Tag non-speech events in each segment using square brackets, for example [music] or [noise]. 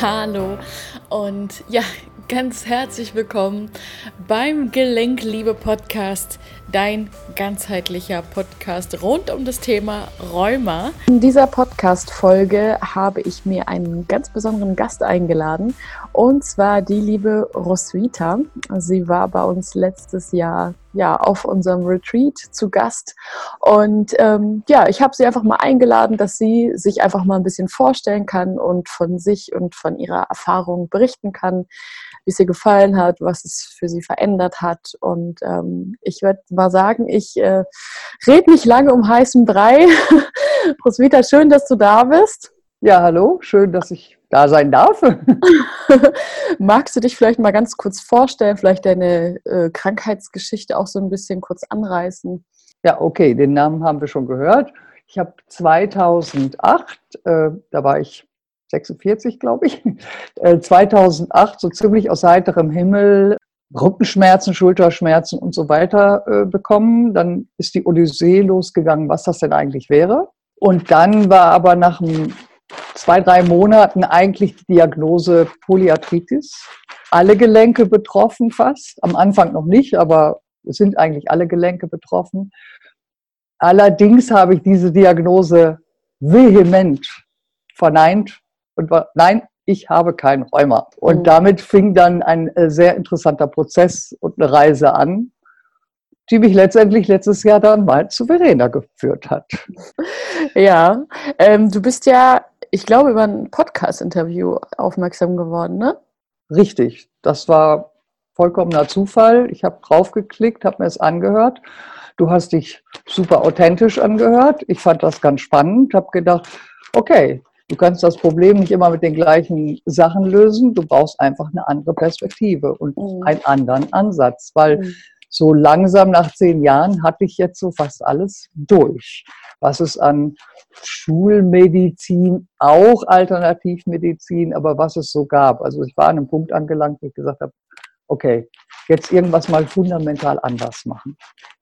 Hallo und ja, ganz herzlich willkommen beim Gelenkliebe Podcast, dein ganzheitlicher Podcast rund um das Thema Rheuma. In dieser Podcast-Folge habe ich mir einen ganz besonderen Gast eingeladen und zwar die liebe Roswitha. Sie war bei uns letztes Jahr ja auf unserem Retreat zu Gast und ähm, ja, ich habe sie einfach mal eingeladen, dass sie sich einfach mal ein bisschen vorstellen kann und von sich und von ihrer Erfahrung berichten kann wie es ihr gefallen hat, was es für sie verändert hat. Und ähm, ich würde mal sagen, ich äh, rede nicht lange um heißen Brei. [laughs] Roswitha, schön, dass du da bist. Ja, hallo, schön, dass ich da sein darf. [laughs] Magst du dich vielleicht mal ganz kurz vorstellen, vielleicht deine äh, Krankheitsgeschichte auch so ein bisschen kurz anreißen? Ja, okay, den Namen haben wir schon gehört. Ich habe 2008, äh, da war ich 46, glaube ich, 2008 [laughs] äh, so ziemlich aus heiterem Himmel Rückenschmerzen, Schulterschmerzen und so weiter äh, bekommen. Dann ist die Odyssee losgegangen, was das denn eigentlich wäre. Und dann war aber nach zwei, drei Monaten eigentlich die Diagnose Polyarthritis. Alle Gelenke betroffen fast. Am Anfang noch nicht, aber es sind eigentlich alle Gelenke betroffen. Allerdings habe ich diese Diagnose vehement verneint und war, nein, ich habe kein Rheuma. Und mhm. damit fing dann ein äh, sehr interessanter Prozess und eine Reise an, die mich letztendlich letztes Jahr dann mal zu Verena geführt hat. [laughs] Ja, ähm, du bist ja, ich glaube, über ein Podcast-Interview aufmerksam geworden, ne? Richtig, das war vollkommener Zufall. Ich habe draufgeklickt, habe mir es angehört. Du hast dich super authentisch angehört. Ich fand das ganz spannend, habe gedacht, okay, Du kannst das Problem nicht immer mit den gleichen Sachen lösen. Du brauchst einfach eine andere Perspektive und mhm. einen anderen Ansatz, weil mhm. So langsam nach zehn Jahren hatte ich jetzt so fast alles durch. Was es an Schulmedizin, auch Alternativmedizin, aber was es so gab. Also ich war an einem Punkt angelangt, wo ich gesagt habe, okay, jetzt irgendwas mal fundamental anders machen.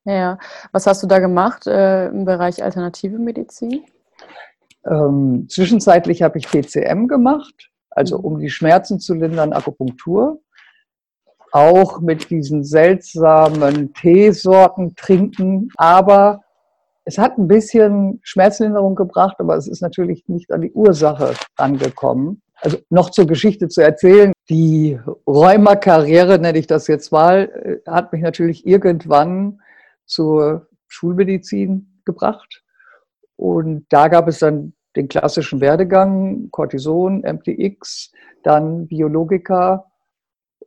Ja, was hast du da gemacht äh, im Bereich alternative Medizin? Ähm, zwischenzeitlich habe ich TCM gemacht, also mhm. um die Schmerzen zu lindern, Akupunktur. Auch mit diesen seltsamen Teesorten trinken. Aber es hat ein bisschen Schmerzlinderung gebracht, aber es ist natürlich nicht an die Ursache angekommen. Also noch zur Geschichte zu erzählen. Die Rheuma-Karriere, nenne ich das jetzt mal, äh, hat mich natürlich irgendwann zur Schulmedizin gebracht. Und da gab es dann den klassischen Werdegang, Cortison, MTX, dann Biologika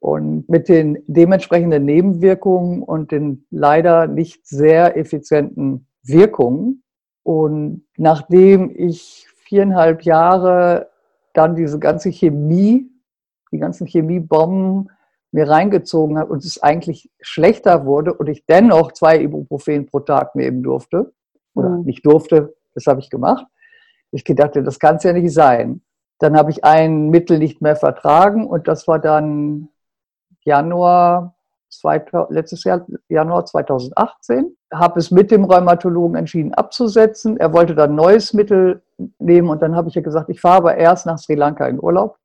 und mit den dementsprechenden Nebenwirkungen und den leider nicht sehr effizienten Wirkungen. Und nachdem ich viereinhalb Jahre dann diese ganze Chemie, die ganzen Chemiebomben mir reingezogen habe und es eigentlich schlechter wurde und ich dennoch zwei Ibuprofen pro Tag nehmen durfte, oder mhm. nicht durfte, das habe ich gemacht. Ich gedachte, das kann es ja nicht sein. Dann habe ich ein Mittel nicht mehr vertragen und das war dann Januar, letztes Jahr, Januar 2018. Habe es mit dem Rheumatologen entschieden abzusetzen. Er wollte dann neues Mittel nehmen und dann habe ich ja gesagt, ich fahre aber erst nach Sri Lanka in Urlaub.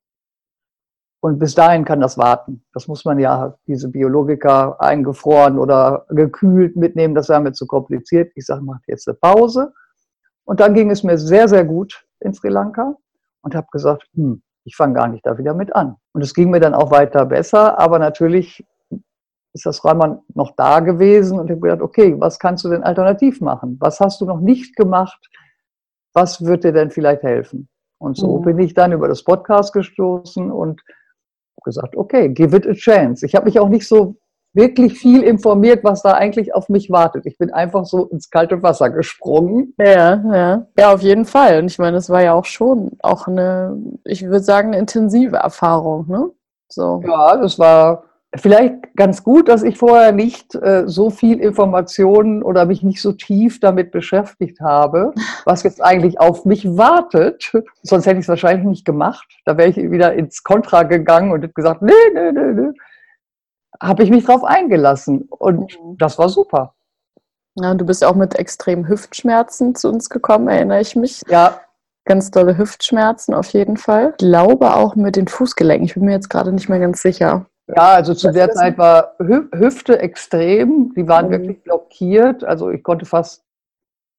Und bis dahin kann das warten. Das muss man ja, diese Biologika eingefroren oder gekühlt mitnehmen, das wäre mir zu kompliziert. Ich sage, mach jetzt eine Pause und dann ging es mir sehr, sehr gut in Sri Lanka und habe gesagt, hm, ich fange gar nicht da wieder mit an. Und es ging mir dann auch weiter besser, aber natürlich ist das Rheuma noch da gewesen und ich habe gedacht, okay, was kannst du denn alternativ machen? Was hast du noch nicht gemacht? Was wird dir denn vielleicht helfen? Und so mhm. bin ich dann über das Podcast gestoßen und gesagt, okay, give it a chance. Ich habe mich auch nicht so wirklich viel informiert, was da eigentlich auf mich wartet. Ich bin einfach so ins kalte Wasser gesprungen. Ja, ja. Ja, auf jeden Fall. Und ich meine, es war ja auch schon auch eine, ich würde sagen, eine intensive Erfahrung, ne? So. Ja, das war vielleicht ganz gut, dass ich vorher nicht äh, so viel Informationen oder mich nicht so tief damit beschäftigt habe, [laughs] was jetzt eigentlich auf mich wartet. Sonst hätte ich es wahrscheinlich nicht gemacht. Da wäre ich wieder ins Kontra gegangen und hätte gesagt, nee, nee, nee, nee habe ich mich darauf eingelassen und mhm. das war super. Ja, du bist auch mit extremen Hüftschmerzen zu uns gekommen, erinnere ich mich. Ja, ganz dolle Hüftschmerzen auf jeden Fall. Ich glaube auch mit den Fußgelenken. Ich bin mir jetzt gerade nicht mehr ganz sicher. Ja, also zu der Zeit war Hü Hüfte extrem. Die waren mhm. wirklich blockiert. Also ich konnte fast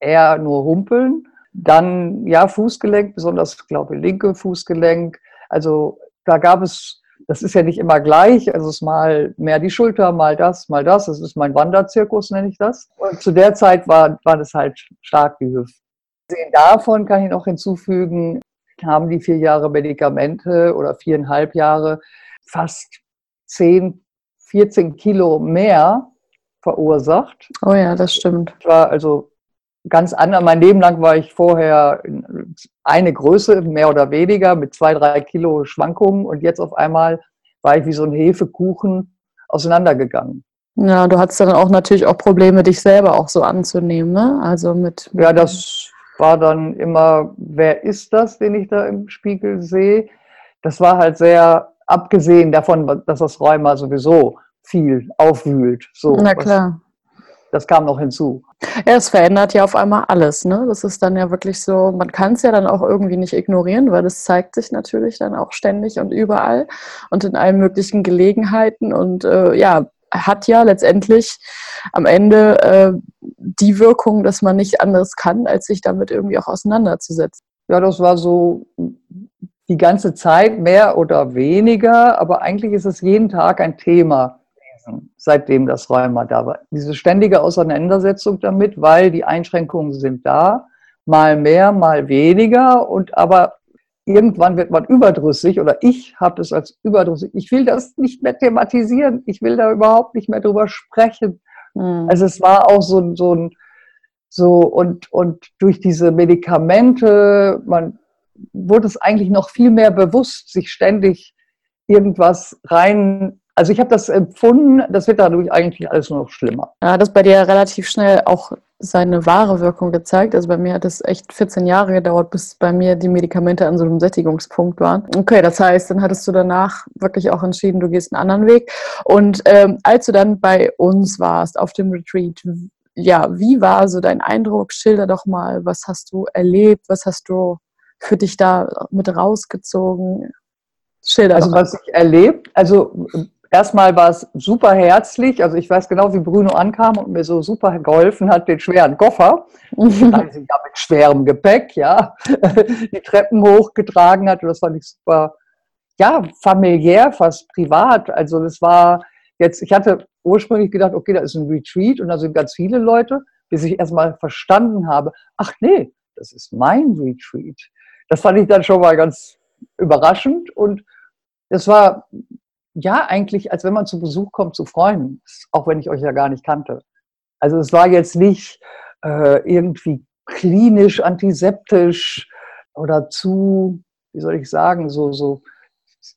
eher nur humpeln. Dann, ja, Fußgelenk, besonders, glaube ich, linke Fußgelenk. Also da gab es, das ist ja nicht immer gleich, also es ist mal mehr die Schulter, mal das, mal das. Das ist mein Wanderzirkus, nenne ich das. Und zu der Zeit war, war das halt stark die Hüfte. Davon kann ich noch hinzufügen, haben die vier Jahre Medikamente oder viereinhalb Jahre fast 10, 14 Kilo mehr verursacht. Oh ja, das stimmt. Ich war also ganz anders. Mein Leben lang war ich vorher eine Größe, mehr oder weniger, mit zwei, drei Kilo Schwankungen und jetzt auf einmal war ich wie so ein Hefekuchen auseinandergegangen. Ja, du hattest dann auch natürlich auch Probleme, dich selber auch so anzunehmen, ne? Also mit. mit ja, das war dann immer, wer ist das, den ich da im Spiegel sehe? Das war halt sehr abgesehen davon, dass das Rheuma sowieso viel aufwühlt. So, Na klar. Das kam noch hinzu. Ja, es verändert ja auf einmal alles. Ne? Das ist dann ja wirklich so, man kann es ja dann auch irgendwie nicht ignorieren, weil es zeigt sich natürlich dann auch ständig und überall und in allen möglichen Gelegenheiten und äh, ja, hat ja letztendlich am Ende äh, die Wirkung, dass man nicht anderes kann, als sich damit irgendwie auch auseinanderzusetzen. Ja, das war so die ganze Zeit mehr oder weniger, aber eigentlich ist es jeden Tag ein Thema seitdem das Rheuma da war. Diese ständige Auseinandersetzung damit, weil die Einschränkungen sind da, mal mehr, mal weniger und aber irgendwann wird man überdrüssig oder ich habe es als überdrüssig. Ich will das nicht mehr thematisieren, ich will da überhaupt nicht mehr drüber sprechen. Mhm. Also es war auch so, so ein so und, und durch diese Medikamente, man wurde es eigentlich noch viel mehr bewusst, sich ständig irgendwas rein also ich habe das empfunden, das wird dadurch eigentlich alles nur noch schlimmer. Ja, das bei dir relativ schnell auch seine wahre Wirkung gezeigt. Also bei mir hat es echt 14 Jahre gedauert, bis bei mir die Medikamente an so einem Sättigungspunkt waren. Okay, das heißt, dann hattest du danach wirklich auch entschieden, du gehst einen anderen Weg. Und ähm, als du dann bei uns warst auf dem Retreat, ja, wie war so dein Eindruck? Schilder doch mal, was hast du erlebt? Was hast du für dich da mit rausgezogen? Schilder. Also was ich erlebt, also erstmal war es super herzlich. Also ich weiß genau, wie Bruno ankam und mir so super geholfen hat, den schweren Koffer, [laughs] also ja mit schwerem Gepäck, ja, [laughs] die Treppen hochgetragen hat. Und das fand ich super, ja, familiär, fast privat. Also das war jetzt, ich hatte ursprünglich gedacht, okay, da ist ein Retreat und da sind ganz viele Leute, bis ich erstmal verstanden habe, ach nee, das ist mein Retreat. Das fand ich dann schon mal ganz überraschend und es war ja eigentlich, als wenn man zu Besuch kommt zu Freunden, auch wenn ich euch ja gar nicht kannte. Also es war jetzt nicht äh, irgendwie klinisch antiseptisch oder zu, wie soll ich sagen, so, so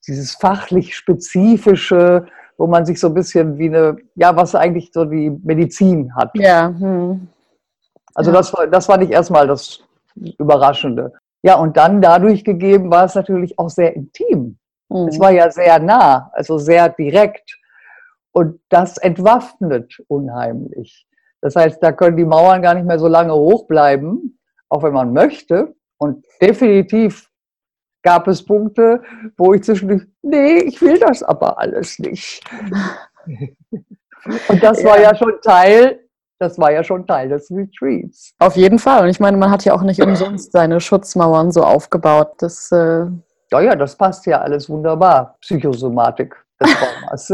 dieses fachlich spezifische, wo man sich so ein bisschen wie eine, ja, was eigentlich so die Medizin hat. Ja. Hm. Also ja. das, das fand ich erstmal das Überraschende. Ja, und dann dadurch gegeben war es natürlich auch sehr intim. Mhm. Es war ja sehr nah, also sehr direkt. Und das entwaffnet unheimlich. Das heißt, da können die Mauern gar nicht mehr so lange hochbleiben, auch wenn man möchte. Und definitiv gab es Punkte, wo ich zwischendurch, nee, ich will das aber alles nicht. [laughs] Und das war ja schon Teil, das war ja schon Teil des Retreats. Auf jeden Fall. Und ich meine, man hat ja auch nicht umsonst seine Schutzmauern so aufgebaut. Das äh, ja, ja, das passt ja alles wunderbar. Psychosomatik des Traumas.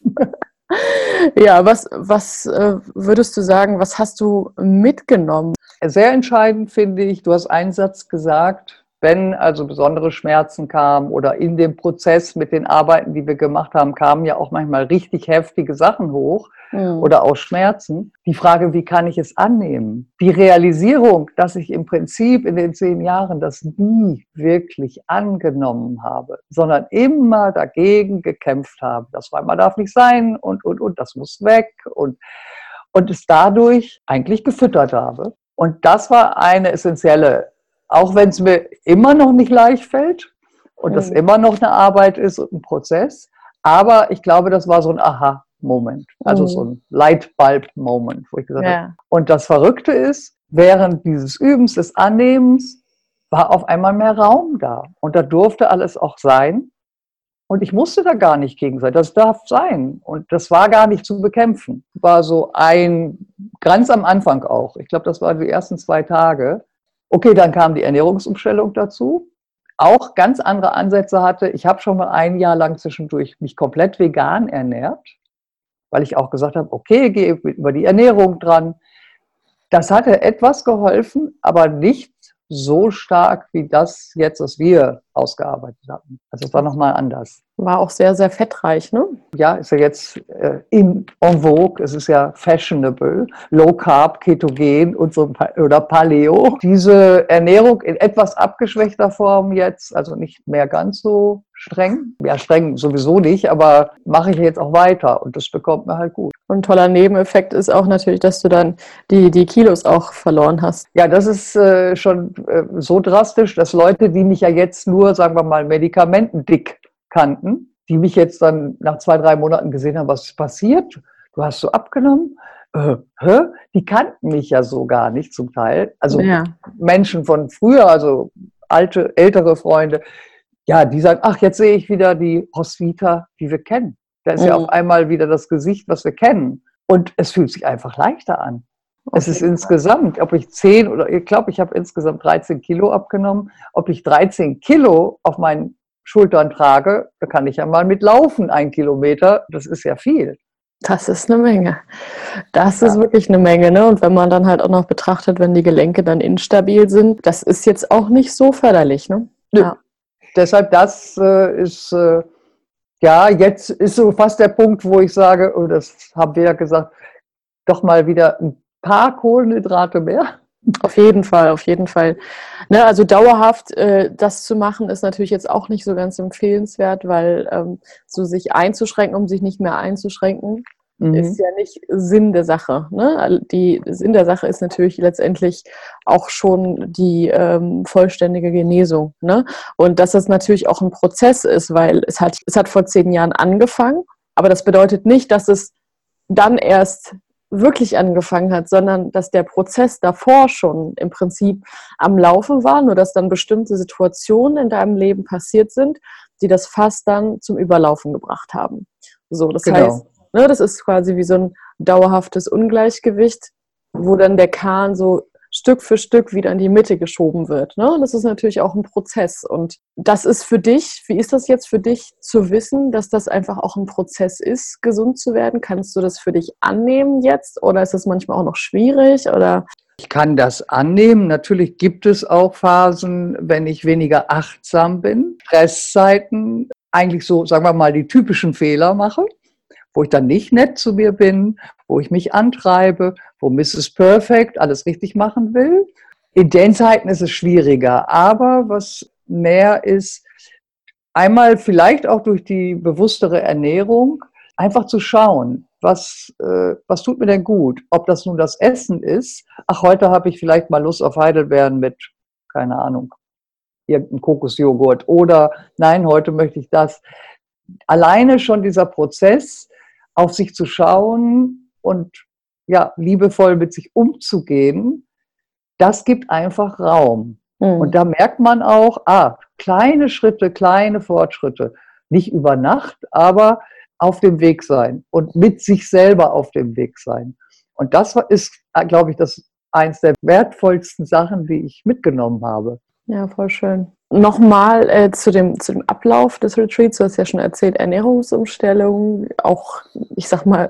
[laughs] ja, was, was äh, würdest du sagen, was hast du mitgenommen? Sehr entscheidend finde ich, du hast einen Satz gesagt, wenn also besondere Schmerzen kamen oder in dem Prozess mit den Arbeiten, die wir gemacht haben, kamen ja auch manchmal richtig heftige Sachen hoch mhm. oder auch Schmerzen. Die Frage, wie kann ich es annehmen? Die Realisierung, dass ich im Prinzip in den zehn Jahren das nie wirklich angenommen habe, sondern immer dagegen gekämpft habe. Das war, man darf nicht sein und, und, und, das muss weg und, und es dadurch eigentlich gefüttert habe. Und das war eine essentielle auch wenn es mir immer noch nicht leicht fällt und das mhm. immer noch eine Arbeit ist und ein Prozess. Aber ich glaube, das war so ein Aha-Moment, also mhm. so ein Lightbulb-Moment, wo ich gesagt ja. habe. Und das Verrückte ist, während dieses Übens, des Annehmens, war auf einmal mehr Raum da. Und da durfte alles auch sein. Und ich musste da gar nicht gegen sein. Das darf sein. Und das war gar nicht zu bekämpfen. War so ein, ganz am Anfang auch. Ich glaube, das waren die ersten zwei Tage. Okay, dann kam die Ernährungsumstellung dazu. Auch ganz andere Ansätze hatte. Ich habe schon mal ein Jahr lang zwischendurch mich komplett vegan ernährt, weil ich auch gesagt habe, okay, gehe über die Ernährung dran. Das hatte etwas geholfen, aber nicht so stark wie das jetzt, was wir ausgearbeitet haben. Also es war nochmal anders. War auch sehr, sehr fettreich, ne? Ja, ist ja jetzt äh, in en vogue, es ist ja fashionable, Low Carb, Ketogen und so oder Paleo. Diese Ernährung in etwas abgeschwächter Form jetzt, also nicht mehr ganz so streng. Ja, streng sowieso nicht, aber mache ich jetzt auch weiter und das bekommt mir halt gut. Und ein toller Nebeneffekt ist auch natürlich, dass du dann die, die Kilos auch verloren hast. Ja, das ist äh, schon äh, so drastisch, dass Leute, die mich ja jetzt nur, sagen wir mal, medikamentendick kannten, die mich jetzt dann nach zwei, drei Monaten gesehen haben, was ist passiert? Du hast so abgenommen? Äh, hä? Die kannten mich ja so gar nicht zum Teil. Also ja. Menschen von früher, also alte, ältere Freunde, ja, die sagen, ach, jetzt sehe ich wieder die Roswitha, die wir kennen. Da ist mhm. ja auf einmal wieder das Gesicht, was wir kennen. Und es fühlt sich einfach leichter an. Okay. Es ist insgesamt, ob ich 10 oder ich glaube, ich habe insgesamt 13 Kilo abgenommen. Ob ich 13 Kilo auf meinen Schultern trage, da kann ich ja mal mit laufen, ein Kilometer. Das ist ja viel. Das ist eine Menge. Das ja. ist wirklich eine Menge. Ne? Und wenn man dann halt auch noch betrachtet, wenn die Gelenke dann instabil sind, das ist jetzt auch nicht so förderlich. Ne? Ja. Deshalb, das äh, ist, äh, ja, jetzt ist so fast der Punkt, wo ich sage, und oh, das haben wir ja gesagt, doch mal wieder ein paar Kohlenhydrate mehr. Auf jeden Fall, auf jeden Fall. Ne, also dauerhaft äh, das zu machen, ist natürlich jetzt auch nicht so ganz empfehlenswert, weil ähm, so sich einzuschränken, um sich nicht mehr einzuschränken, mhm. ist ja nicht Sinn der Sache. Ne? Die Sinn der Sache ist natürlich letztendlich auch schon die ähm, vollständige Genesung. Ne? Und dass das natürlich auch ein Prozess ist, weil es hat, es hat vor zehn Jahren angefangen, aber das bedeutet nicht, dass es dann erst wirklich angefangen hat, sondern dass der Prozess davor schon im Prinzip am Laufen war, nur dass dann bestimmte Situationen in deinem Leben passiert sind, die das Fass dann zum Überlaufen gebracht haben. So, das genau. heißt, Ne, das ist quasi wie so ein dauerhaftes Ungleichgewicht, wo dann der Kahn so Stück für Stück wieder in die Mitte geschoben wird. Ne? Das ist natürlich auch ein Prozess. Und das ist für dich, wie ist das jetzt für dich zu wissen, dass das einfach auch ein Prozess ist, gesund zu werden? Kannst du das für dich annehmen jetzt oder ist das manchmal auch noch schwierig? Oder? Ich kann das annehmen. Natürlich gibt es auch Phasen, wenn ich weniger achtsam bin, Stresszeiten, eigentlich so, sagen wir mal, die typischen Fehler mache wo ich dann nicht nett zu mir bin, wo ich mich antreibe, wo Mrs. Perfect alles richtig machen will. In den Zeiten ist es schwieriger. Aber was mehr ist, einmal vielleicht auch durch die bewusstere Ernährung, einfach zu schauen, was, äh, was tut mir denn gut? Ob das nun das Essen ist, ach, heute habe ich vielleicht mal Lust auf Heidelbeeren mit, keine Ahnung, irgendeinem Kokosjoghurt oder nein, heute möchte ich das. Alleine schon dieser Prozess, auf sich zu schauen und ja, liebevoll mit sich umzugehen, das gibt einfach Raum. Mhm. Und da merkt man auch, ah, kleine Schritte, kleine Fortschritte. Nicht über Nacht, aber auf dem Weg sein und mit sich selber auf dem Weg sein. Und das ist, glaube ich, das eins der wertvollsten Sachen, die ich mitgenommen habe. Ja, voll schön. Nochmal äh, zu, dem, zu dem Ablauf des Retreats. Du hast ja schon erzählt, Ernährungsumstellung, auch, ich sag mal,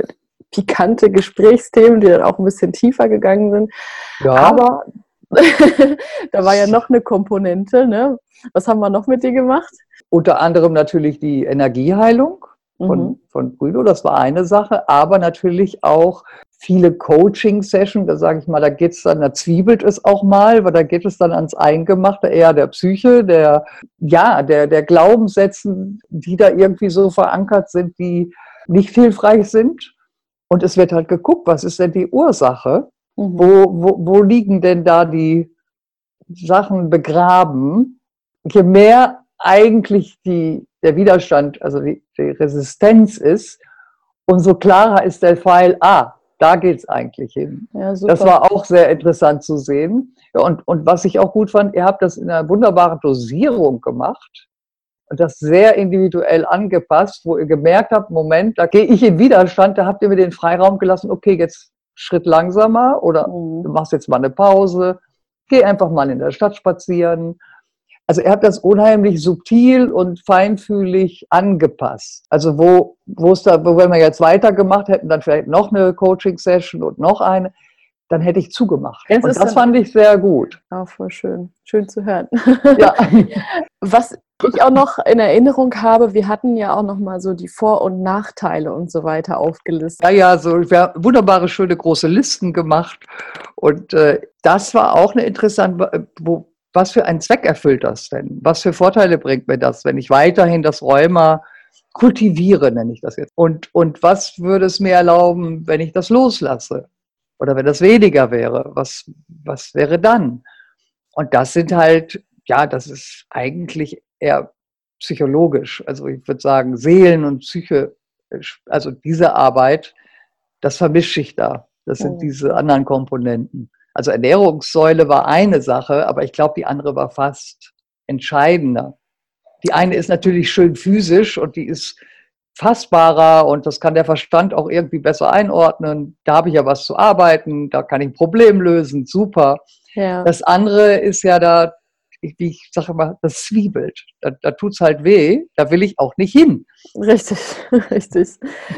pikante Gesprächsthemen, die dann auch ein bisschen tiefer gegangen sind. Ja. Aber [laughs] da war ja noch eine Komponente. Ne? Was haben wir noch mit dir gemacht? Unter anderem natürlich die Energieheilung von, mhm. von Brüdo, das war eine Sache, aber natürlich auch viele Coaching-Sessions, da sage ich mal, da geht es dann, da zwiebelt es auch mal, weil da geht es dann ans Eingemachte, eher der Psyche, der, ja, der, der Glaubenssätzen, die da irgendwie so verankert sind, die nicht hilfreich sind. Und es wird halt geguckt, was ist denn die Ursache? Mhm. Wo, wo, wo liegen denn da die Sachen begraben? Je mehr eigentlich die, der Widerstand, also die, die Resistenz ist, umso klarer ist der Pfeil, ah, da geht es eigentlich hin. Ja, das war auch sehr interessant zu sehen. Ja, und, und was ich auch gut fand, ihr habt das in einer wunderbaren Dosierung gemacht und das sehr individuell angepasst, wo ihr gemerkt habt, Moment, da gehe ich in Widerstand, da habt ihr mir den Freiraum gelassen, okay, jetzt Schritt langsamer oder mhm. du machst jetzt mal eine Pause, geh einfach mal in der Stadt spazieren. Also er hat das unheimlich subtil und feinfühlig angepasst. Also wo, wo es da, wo wenn wir jetzt weitergemacht hätten, dann vielleicht noch eine Coaching-Session und noch eine, dann hätte ich zugemacht. Jetzt und das fand ich sehr gut. Ja, voll schön. Schön zu hören. Ja. [laughs] Was ich auch noch in Erinnerung habe, wir hatten ja auch noch mal so die Vor- und Nachteile und so weiter aufgelistet. Ja, ja, so wir haben wunderbare, schöne große Listen gemacht. Und äh, das war auch eine interessante, wo, was für einen Zweck erfüllt das denn? Was für Vorteile bringt mir das, wenn ich weiterhin das Rheuma kultiviere, nenne ich das jetzt? Und, und was würde es mir erlauben, wenn ich das loslasse? Oder wenn das weniger wäre, was, was wäre dann? Und das sind halt, ja, das ist eigentlich eher psychologisch. Also ich würde sagen, Seelen und Psyche, also diese Arbeit, das vermischt sich da. Das sind oh. diese anderen Komponenten. Also Ernährungssäule war eine Sache, aber ich glaube, die andere war fast entscheidender. Die eine ist natürlich schön physisch und die ist fassbarer und das kann der Verstand auch irgendwie besser einordnen. Da habe ich ja was zu arbeiten, da kann ich ein Problem lösen, super. Ja. Das andere ist ja da, wie ich sage mal, das zwiebelt. Da, da tut es halt weh, da will ich auch nicht hin. Richtig, [laughs] richtig.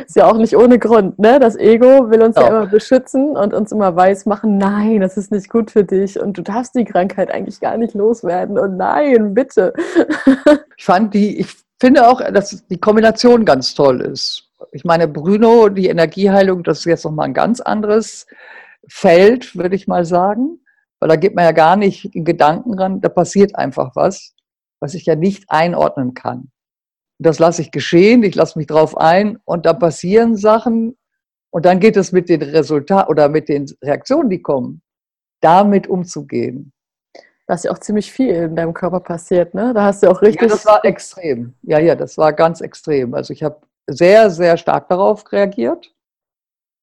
Ist ja auch nicht ohne Grund, ne? Das Ego will uns ja. ja immer beschützen und uns immer weiß machen, nein, das ist nicht gut für dich und du darfst die Krankheit eigentlich gar nicht loswerden und nein, bitte. [laughs] Ich fand die, ich finde auch, dass die Kombination ganz toll ist. Ich meine, Bruno, die Energieheilung, das ist jetzt nochmal ein ganz anderes Feld, würde ich mal sagen. Weil da geht man ja gar nicht in Gedanken ran, da passiert einfach was, was ich ja nicht einordnen kann. Das lasse ich geschehen, ich lasse mich drauf ein und da passieren Sachen und dann geht es mit den Resultaten oder mit den Reaktionen, die kommen, damit umzugehen. Da ist ja auch ziemlich viel in deinem Körper passiert, ne? Da hast du auch richtig. Ja, das war extrem. Ja, ja, das war ganz extrem. Also ich habe sehr, sehr stark darauf reagiert.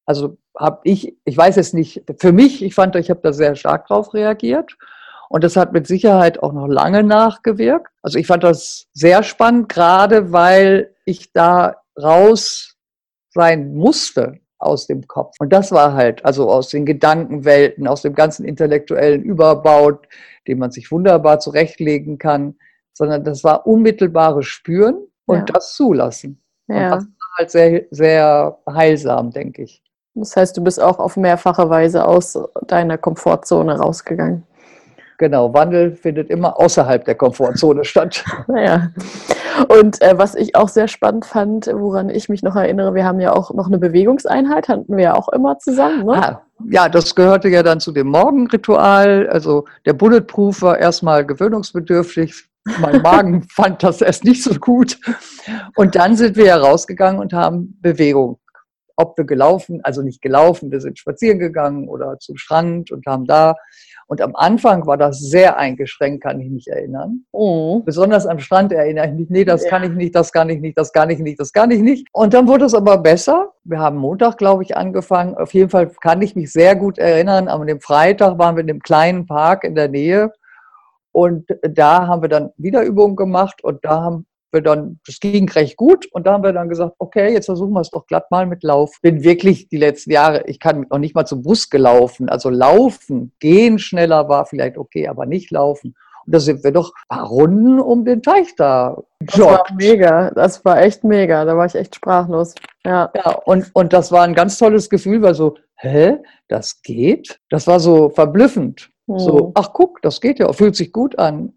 Also habe ich, ich weiß es nicht, für mich, ich fand, ich habe da sehr stark darauf reagiert. Und das hat mit Sicherheit auch noch lange nachgewirkt. Also ich fand das sehr spannend, gerade weil ich da raus sein musste aus dem Kopf. Und das war halt, also aus den Gedankenwelten, aus dem ganzen intellektuellen Überbau, den man sich wunderbar zurechtlegen kann, sondern das war unmittelbares Spüren und ja. das zulassen. Ja. Und das war halt sehr, sehr heilsam, denke ich. Das heißt, du bist auch auf mehrfache Weise aus deiner Komfortzone rausgegangen. Genau, Wandel findet immer außerhalb der Komfortzone statt. [laughs] Naja. Und äh, was ich auch sehr spannend fand, woran ich mich noch erinnere, wir haben ja auch noch eine Bewegungseinheit, hatten wir ja auch immer zusammen. Ne? Ah, ja, das gehörte ja dann zu dem Morgenritual. Also der Bulletproof war erstmal gewöhnungsbedürftig. Mein [laughs] Magen fand das erst nicht so gut. Und dann sind wir ja rausgegangen und haben Bewegung. Ob wir gelaufen, also nicht gelaufen, wir sind spazieren gegangen oder zum Strand und haben da und am Anfang war das sehr eingeschränkt, kann ich mich erinnern. Mhm. Besonders am Strand erinnere ich mich, nee, das ja. kann ich nicht, das kann ich nicht, das kann ich nicht, das kann ich nicht. Und dann wurde es aber besser. Wir haben Montag, glaube ich, angefangen. Auf jeden Fall kann ich mich sehr gut erinnern. Am dem Freitag waren wir in einem kleinen Park in der Nähe. Und da haben wir dann wieder Übungen gemacht und da haben wir dann, das ging recht gut und da haben wir dann gesagt, okay, jetzt versuchen wir es doch glatt mal mit Lauf. Bin wirklich die letzten Jahre, ich kann noch nicht mal zum Bus gelaufen, also laufen, gehen schneller war vielleicht okay, aber nicht laufen. Und da sind wir doch ein paar Runden um den Teich da. Das war mega, das war echt mega, da war ich echt sprachlos. Ja, ja und, und das war ein ganz tolles Gefühl, weil so, hä, das geht? Das war so verblüffend. Hm. So, ach guck, das geht ja, fühlt sich gut an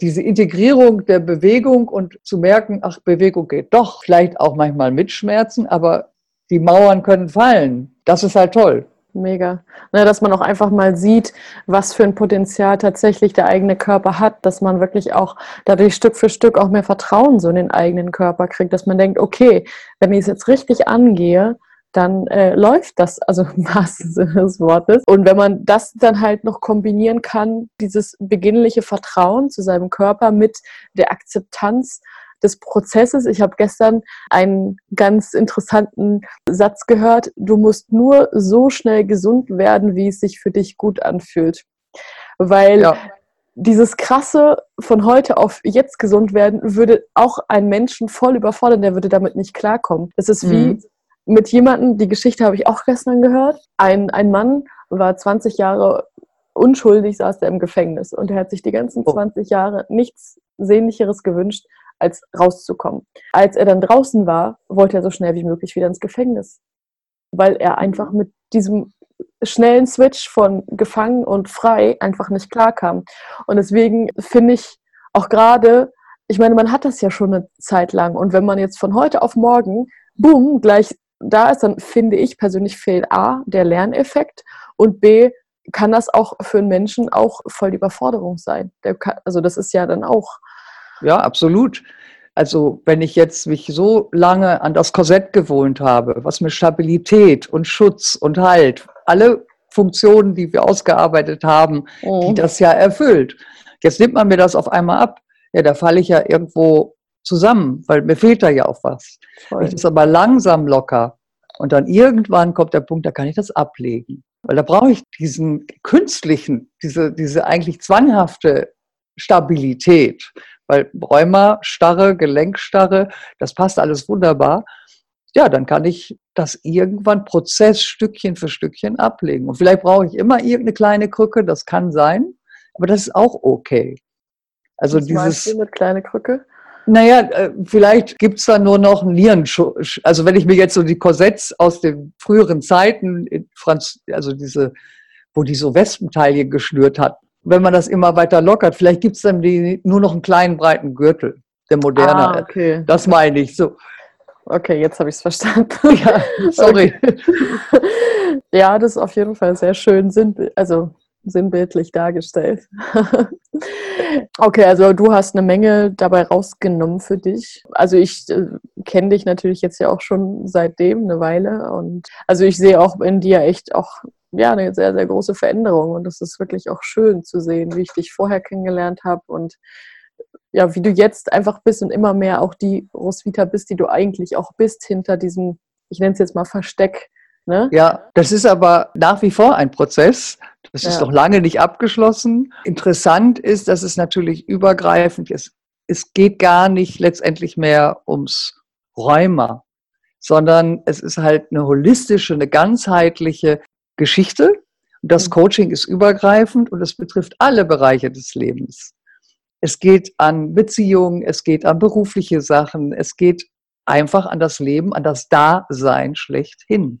diese Integrierung der Bewegung und zu merken, ach, Bewegung geht doch, vielleicht auch manchmal mit Schmerzen, aber die Mauern können fallen. Das ist halt toll. Mega. Ne, dass man auch einfach mal sieht, was für ein Potenzial tatsächlich der eigene Körper hat, dass man wirklich auch dadurch Stück für Stück auch mehr Vertrauen so in den eigenen Körper kriegt, dass man denkt, okay, wenn ich es jetzt richtig angehe, dann äh, läuft das, also im wahrsten Sinne des Wortes. Und wenn man das dann halt noch kombinieren kann, dieses beginnliche Vertrauen zu seinem Körper mit der Akzeptanz des Prozesses. Ich habe gestern einen ganz interessanten Satz gehört. Du musst nur so schnell gesund werden, wie es sich für dich gut anfühlt. Weil ja. dieses krasse von heute auf jetzt gesund werden würde auch einen Menschen voll überfordern, der würde damit nicht klarkommen. Es ist wie mhm. Mit jemandem, die Geschichte habe ich auch gestern gehört. Ein, ein Mann war 20 Jahre unschuldig, saß er im Gefängnis und er hat sich die ganzen 20 Jahre nichts Sehnlicheres gewünscht, als rauszukommen. Als er dann draußen war, wollte er so schnell wie möglich wieder ins Gefängnis, weil er einfach mit diesem schnellen Switch von gefangen und frei einfach nicht klarkam. Und deswegen finde ich auch gerade, ich meine, man hat das ja schon eine Zeit lang und wenn man jetzt von heute auf morgen, boom, gleich da ist, dann finde ich persönlich fehlt A, der Lerneffekt und B, kann das auch für einen Menschen auch voll die Überforderung sein. Kann, also das ist ja dann auch ja, absolut. Also wenn ich jetzt mich so lange an das Korsett gewohnt habe, was mit Stabilität und Schutz und Halt, alle Funktionen, die wir ausgearbeitet haben, oh. die mhm. das ja erfüllt. Jetzt nimmt man mir das auf einmal ab. Ja, da falle ich ja irgendwo zusammen, weil mir fehlt da ja auch was. Voll. Ich das aber langsam locker und dann irgendwann kommt der Punkt, da kann ich das ablegen. Weil da brauche ich diesen künstlichen, diese, diese eigentlich zwanghafte Stabilität. Weil Rheuma, Starre, Gelenkstarre, das passt alles wunderbar. Ja, dann kann ich das irgendwann Prozess Stückchen für Stückchen ablegen. Und vielleicht brauche ich immer irgendeine kleine Krücke, das kann sein, aber das ist auch okay. Also Was dieses. Du mit kleine Krücke? Naja, äh, vielleicht gibt es da nur noch einen Nierenschutz. Also wenn ich mir jetzt so die Korsetts aus den früheren Zeiten, Franz, also diese, wo die so Wespenteile geschnürt hat, wenn man das immer weiter lockert, vielleicht gibt es dann die, nur noch einen kleinen breiten Gürtel, der moderne. Ah, okay. Das meine ich so. Okay, jetzt habe ich es verstanden. Ja, sorry. [laughs] Okay. Ja, das ist auf jeden Fall sehr schön, also sinnbildlich dargestellt. [laughs] okay, also du hast eine Menge dabei rausgenommen für dich. Also ich äh, kenne dich natürlich jetzt ja auch schon seitdem eine Weile und also ich sehe auch in dir echt auch ja, eine sehr, sehr große Veränderung. Und es ist wirklich auch schön zu sehen, wie ich dich vorher kennengelernt habe und ja, wie du jetzt einfach bist und immer mehr auch die Roswitha bist, die du eigentlich auch bist, hinter diesem, ich nenne es jetzt mal Versteck. Ne? Ja, das ist aber nach wie vor ein Prozess. Das ist ja. noch lange nicht abgeschlossen. Interessant ist, dass es natürlich übergreifend ist. Es geht gar nicht letztendlich mehr ums Rheuma, sondern es ist halt eine holistische, eine ganzheitliche Geschichte. Das mhm. Coaching ist übergreifend und es betrifft alle Bereiche des Lebens. Es geht an Beziehungen, es geht an berufliche Sachen, es geht einfach an das Leben, an das Dasein schlechthin.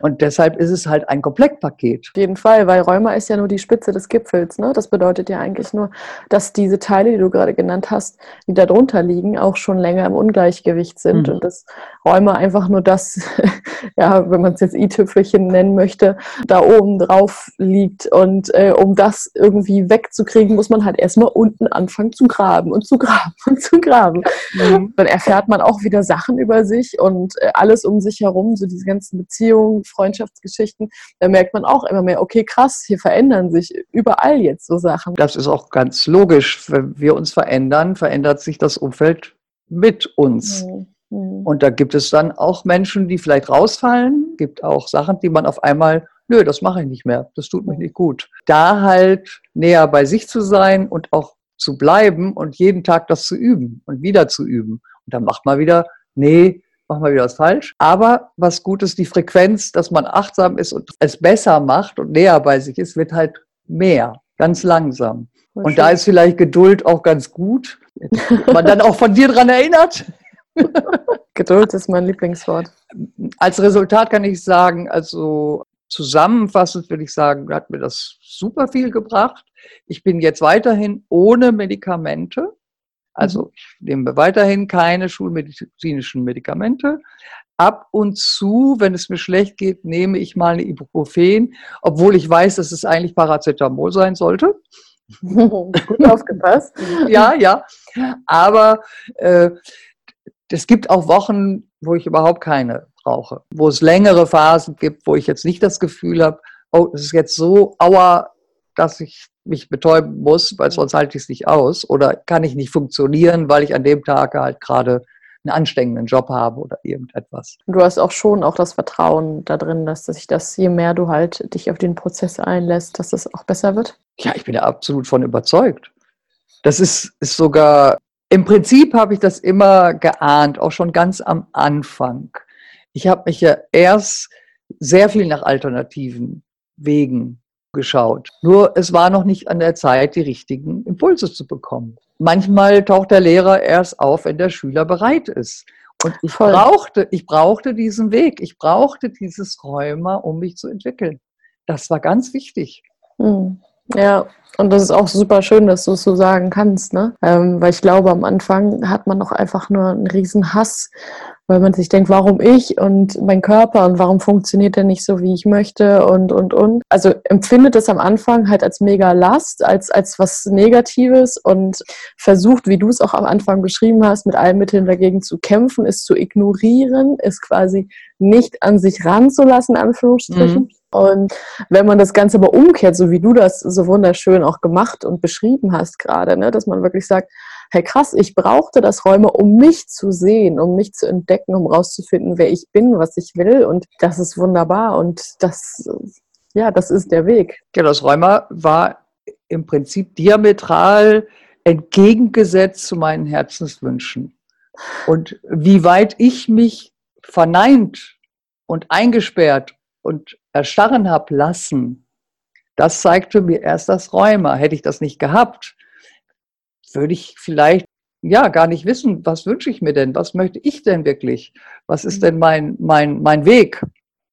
Und deshalb ist es halt ein Komplettpaket. Auf jeden Fall, weil Rheuma ist ja nur die Spitze des Gipfels. Ne? Das bedeutet ja eigentlich nur, dass diese Teile, die du gerade genannt hast, die da drunter liegen, auch schon länger im Ungleichgewicht sind. Mhm. Und das Rheuma einfach nur das, [laughs] ja, wenn man es jetzt i-Tüpfelchen nennen möchte, da oben drauf liegt. Und äh, um das irgendwie wegzukriegen, muss man halt erstmal unten anfangen zu graben und zu graben [laughs] und zu graben. Mhm. Dann erfährt man auch wieder Sachen über sich und äh, alles um sich herum, so diese ganzen Beziehungen, Freundschaftsgeschichten, da merkt man auch immer mehr, okay, krass, hier verändern sich überall jetzt so Sachen. Das ist auch ganz logisch. Wenn wir uns verändern, verändert sich das Umfeld mit uns. Mhm. mhm. Und da gibt es dann auch Menschen, die vielleicht rausfallen, gibt auch Sachen, die man auf einmal, nö, das mache ich nicht mehr, das tut mir nicht gut. Da halt näher bei sich zu sein und auch zu bleiben und jeden Tag das zu üben und wieder zu üben. Und dann macht man wieder, nee, machen wir wieder was falsch. Aber was gut ist, die Frequenz, dass man achtsam ist und es besser macht und näher bei sich ist, wird halt mehr, ganz langsam. Und da ist vielleicht Geduld auch ganz gut. Man dann auch von dir dran erinnert. [laughs] Geduld ist mein Lieblingswort. Als Resultat kann ich sagen, also zusammenfassend würde ich sagen, hat mir das super viel gebracht. Ich bin jetzt weiterhin ohne Medikamente. Also ich nehme weiterhin keine schulmedizinischen Medikamente. Ab und zu, wenn es mir schlecht geht, nehme ich mal eine Ibuprofen, obwohl ich weiß, dass es eigentlich Paracetamol sein sollte. [laughs] Gut aufgepasst. [laughs] ja, ja. Aber äh, es gibt auch Wochen, wo ich überhaupt keine brauche, wo es längere Phasen gibt, wo ich jetzt nicht das Gefühl habe, oh, es ist jetzt so aua, dass ich mich betäuben muss, weil sonst halte ich es nicht aus oder kann ich nicht funktionieren, weil ich an dem Tag halt gerade einen anstrengenden Job habe oder irgendetwas. Du hast auch schon auch das Vertrauen da drin, dass sich das, je mehr du halt dich auf den Prozess einlässt, dass es auch besser wird? Ja, ich bin da absolut von überzeugt. Das ist, ist sogar, im Prinzip habe ich das immer geahnt, auch schon ganz am Anfang. Ich habe mich ja erst sehr viel nach alternativen Wegen geschaut. Nur es war noch nicht an der Zeit, die richtigen Impulse zu bekommen. Manchmal taucht der Lehrer erst auf, wenn der Schüler bereit ist. Und ich brauchte, ich brauchte diesen Weg. Ich brauchte dieses Rheuma, um mich zu entwickeln. Das war ganz wichtig. Hm. Ja, und das ist auch super schön, dass du es so sagen kannst, ne? Ähm, weil ich glaube, am Anfang hat man noch einfach nur einen riesen Hass weil man sich denkt, warum ich und mein Körper und warum funktioniert der nicht so, wie ich möchte und, und, und. Also empfindet es am Anfang halt als mega Last, als, als was Negatives und versucht, wie du es auch am Anfang beschrieben hast, mit allen Mitteln dagegen zu kämpfen, es zu ignorieren, es quasi nicht an sich ranzulassen, Anführungsstrichen. Mhm. Und wenn man das Ganze aber umkehrt, so wie du das so wunderschön auch gemacht und beschrieben hast gerade, ne, dass man wirklich sagt, hey krass, ich brauchte das Räume, um mich zu sehen, um mich zu entdecken, um rauszufinden, wer ich bin, was ich will. Und das ist wunderbar und das, ja, das ist der Weg. Ja, das Räumer war im Prinzip diametral entgegengesetzt zu meinen Herzenswünschen. Und wie weit ich mich verneint und eingesperrt und erstarren habe lassen, das zeigte mir erst das Räumer. Hätte ich das nicht gehabt, würde ich vielleicht ja gar nicht wissen, was wünsche ich mir denn? Was möchte ich denn wirklich? Was ist mhm. denn mein, mein, mein Weg?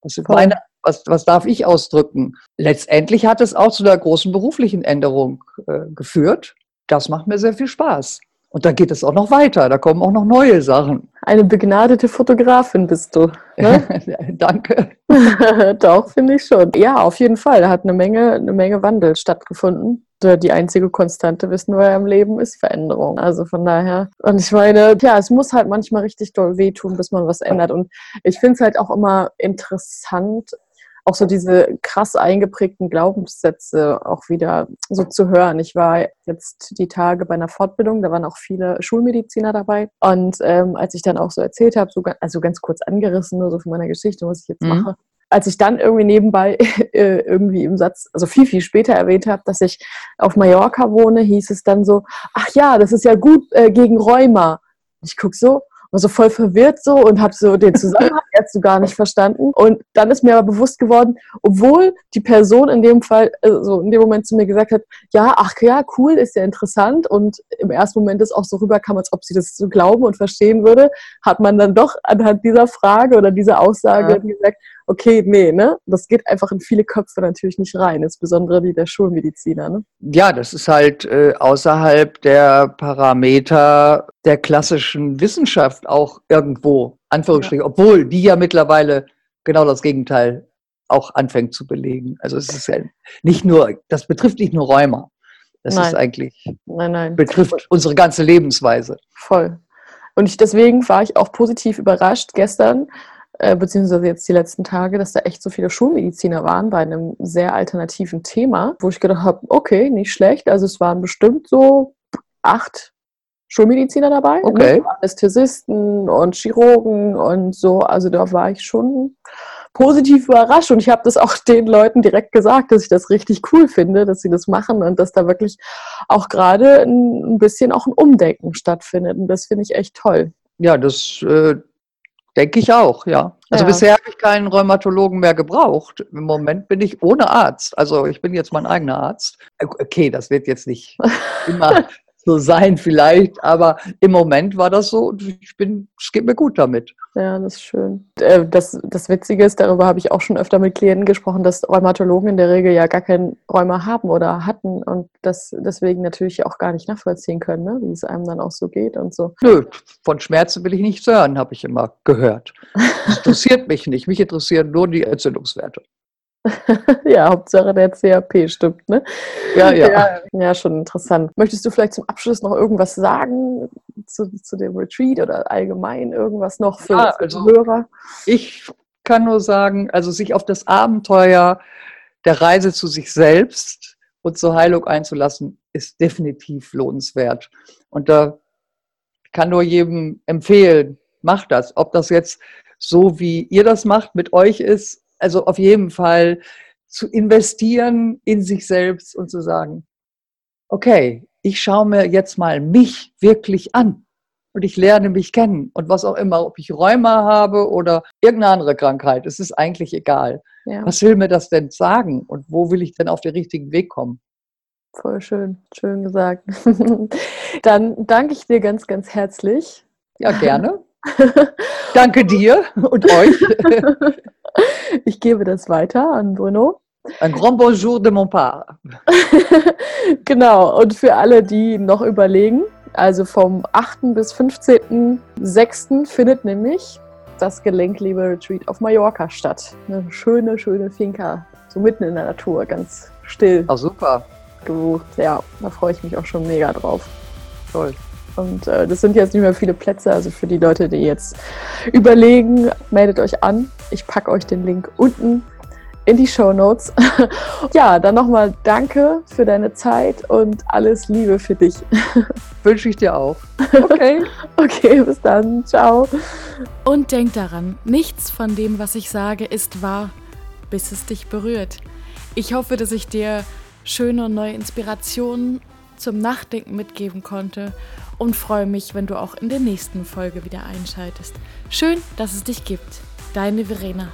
Was, meine, was, was darf ich ausdrücken? Letztendlich hat es auch zu einer großen beruflichen Änderung äh, geführt. Das macht mir sehr viel Spaß. Und da geht es auch noch weiter, da kommen auch noch neue Sachen. Eine begnadete Fotografin bist du. Ne? [laughs] Danke. [laughs] Doch, finde ich schon. Ja, auf jeden Fall. Da hat eine Menge, eine Menge Wandel stattgefunden die einzige Konstante, wissen wir im Leben, ist Veränderung. Also von daher. Und ich meine, ja, es muss halt manchmal richtig doll wehtun, bis man was ändert. Und ich finde es halt auch immer interessant, auch so diese krass eingeprägten Glaubenssätze auch wieder so zu hören. Ich war jetzt die Tage bei einer Fortbildung, da waren auch viele Schulmediziner dabei. Und ähm, als ich dann auch so erzählt habe, so, also ganz kurz angerissen, nur so von meiner Geschichte, was ich jetzt mhm. mache, als ich dann irgendwie nebenbei [laughs] äh, irgendwie im Satz, also viel, viel später erwähnt habe, dass ich auf Mallorca wohne, hieß es dann so, ach ja, das ist ja gut äh, gegen Rheuma. Ich gucke so, war so voll verwirrt so und habe so den Zusammenhang [laughs] jetzt so gar nicht verstanden. Und dann ist mir aber bewusst geworden, obwohl die Person in dem Fall, also in dem Moment zu mir gesagt hat, ja, ach ja, cool, ist ja interessant und im ersten Moment ist auch so rüberkam, als ob sie das so glauben und verstehen würde, hat man dann doch anhand dieser Frage oder dieser Aussage ja. gesagt, okay, nee, ne? Das geht einfach in viele Köpfe natürlich nicht rein, insbesondere die der Schulmediziner, ne? Ja, das ist halt äh, außerhalb der Parameter der klassischen Wissenschaft auch irgendwo, Anführungsstrichen, ja. obwohl die ja mittlerweile genau das Gegenteil auch anfängt zu belegen. Also es ist ja nicht nur, das betrifft nicht nur Rheuma. Das nein. ist eigentlich, nein, nein. betrifft unsere ganze Lebensweise. Voll. Und ich, deswegen war ich auch positiv überrascht gestern, äh, beziehungsweise jetzt die letzten Tage, dass da echt so viele Schulmediziner waren bei einem sehr alternativen Thema, wo ich gedacht habe, okay, nicht schlecht. Also es waren bestimmt so acht Schulmediziner dabei, okay. Ne? Anästhesisten und Chirurgen und so. Also da war ich schon positiv überrascht und ich habe das auch [laughs] den Leuten direkt gesagt, dass ich das richtig cool finde, dass sie das machen und dass da wirklich auch gerade ein bisschen auch ein Umdenken stattfindet und das finde ich echt toll. Ja, das äh, Denke ich auch, ja. Also ja. bisher habe ich keinen Rheumatologen mehr gebraucht. Im Moment bin ich ohne Arzt. Also ich bin jetzt mein eigener Arzt. Okay, das wird jetzt nicht [laughs] immer so sein vielleicht, aber im Moment war das so und ich bin, es geht mir gut damit. Ja, das ist schön. Äh, das, das Witzige ist, darüber habe ich auch schon öfter mit Klienten gesprochen, dass Rheumatologen in der Regel ja gar kein Rheuma haben oder hatten und das deswegen natürlich auch gar nicht nachvollziehen können, ne? wie es einem dann auch so geht und so. Nö, von Schmerzen will ich nichts hören, habe ich immer gehört. Das interessiert mich nicht. Mich interessieren nur die Entzündungswerte. [laughs] ja, Hauptsache der CAP stimmt, ne? Ja, ja, ja. Ja, schon interessant. Möchtest du vielleicht zum Abschluss noch irgendwas sagen zu, zu dem Retreat oder allgemein irgendwas noch für, ja, also Hörer? Ich kann nur sagen, also sich auf das Abenteuer der Reise zu sich selbst und zur Heilung einzulassen, ist definitiv lohnenswert. Und da kann nur jedem empfehlen, macht das. Ob das jetzt so, wie ihr das macht, mit euch ist also auf jeden Fall zu investieren in sich selbst und zu sagen, okay, ich schaue mir jetzt mal mich wirklich an und ich lerne mich kennen und was auch immer, ob ich Rheuma habe oder irgendeine andere Krankheit, es ist eigentlich egal. Ja. Was will mir das denn sagen und wo will ich denn auf den richtigen Weg kommen? Voll schön, schön gesagt. [laughs] Dann danke ich dir ganz, ganz herzlich. Ja, gerne. [laughs] danke dir und euch. [laughs] [laughs] ich gebe das weiter an Bruno. Un grand bonjour de mon part. [laughs] genau, und für alle, die noch überlegen, also vom 8. bis 15.06. findet nämlich das Gelenkliebe Retreat auf Mallorca statt. Eine schöne, schöne Finca, so mitten in der Natur, ganz still. Ah, super. Gebucht. Ja, da freue ich mich auch schon mega drauf. Toll. Und äh, das sind jetzt nicht mehr viele Plätze. Also für die Leute, die jetzt überlegen, meldet euch an. Ich packe euch den Link unten in die Show Notes. [laughs] ja, dann nochmal danke für deine Zeit und alles Liebe für dich. [laughs] Wünsche ich dir auch. Okay. [laughs] okay, bis dann. Ciao. Und denk daran, nichts von dem, was ich sage, ist wahr, bis es dich berührt. Ich hoffe, dass ich dir schöne und neue Inspirationen zum Nachdenken mitgeben konnte und freue mich, wenn du auch in der nächsten Folge wieder einschaltest. Schön, dass es dich gibt. Deine Verena.